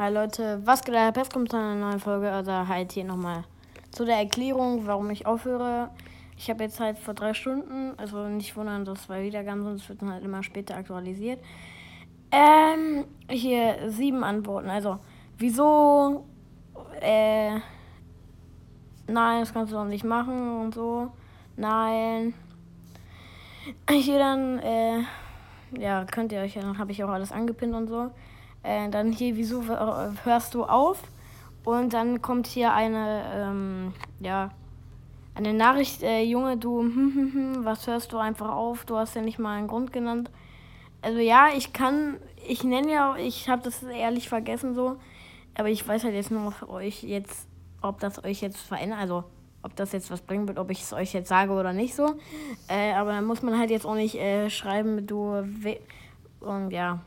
Hi Leute, was geht? Der Pest kommt zu einer neuen Folge. Also halt hier nochmal zu der Erklärung, warum ich aufhöre. Ich habe jetzt halt vor drei Stunden, also nicht wundern, dass zwei Wiedergaben sind, es wird dann halt immer später aktualisiert. Ähm, hier sieben Antworten. Also, wieso? Äh, nein, das kannst du doch nicht machen und so. Nein. Hier dann, äh, ja, könnt ihr euch, dann habe ich auch alles angepinnt und so. Äh, dann hier, wieso hörst du auf? Und dann kommt hier eine, ähm, ja, eine Nachricht, äh, Junge, du, hm, hm, hm, was hörst du einfach auf? Du hast ja nicht mal einen Grund genannt. Also ja, ich kann, ich nenne ja, ich habe das ehrlich vergessen so, aber ich weiß halt jetzt nur für euch jetzt, ob das euch jetzt verändert, also ob das jetzt was bringen wird, ob ich es euch jetzt sage oder nicht so. Äh, aber muss man halt jetzt auch nicht äh, schreiben, du, und ja,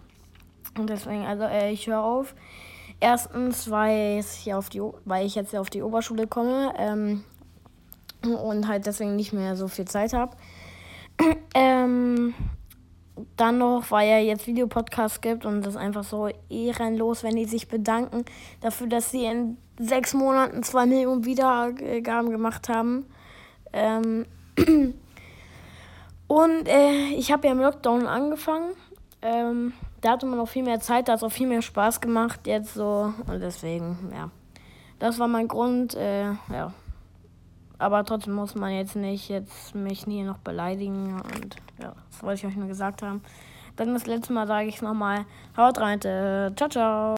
und deswegen, also äh, ich höre auf. Erstens, weil ich, auf die, weil ich jetzt auf die Oberschule komme ähm, und halt deswegen nicht mehr so viel Zeit habe. ähm, dann noch, weil er jetzt Videopodcasts gibt und das einfach so ehrenlos, wenn die sich bedanken dafür, dass sie in sechs Monaten zwei Millionen Wiedergaben gemacht haben. Ähm und äh, ich habe ja im Lockdown angefangen. Ähm, da hatte man noch viel mehr Zeit, da hat es auch viel mehr Spaß gemacht jetzt so. Und deswegen, ja. Das war mein Grund, äh, ja. Aber trotzdem muss man jetzt nicht jetzt mich nie noch beleidigen. Und ja, das wollte ich euch nur gesagt haben. Dann das letzte Mal sage ich es nochmal. Haut rein, ciao, ciao.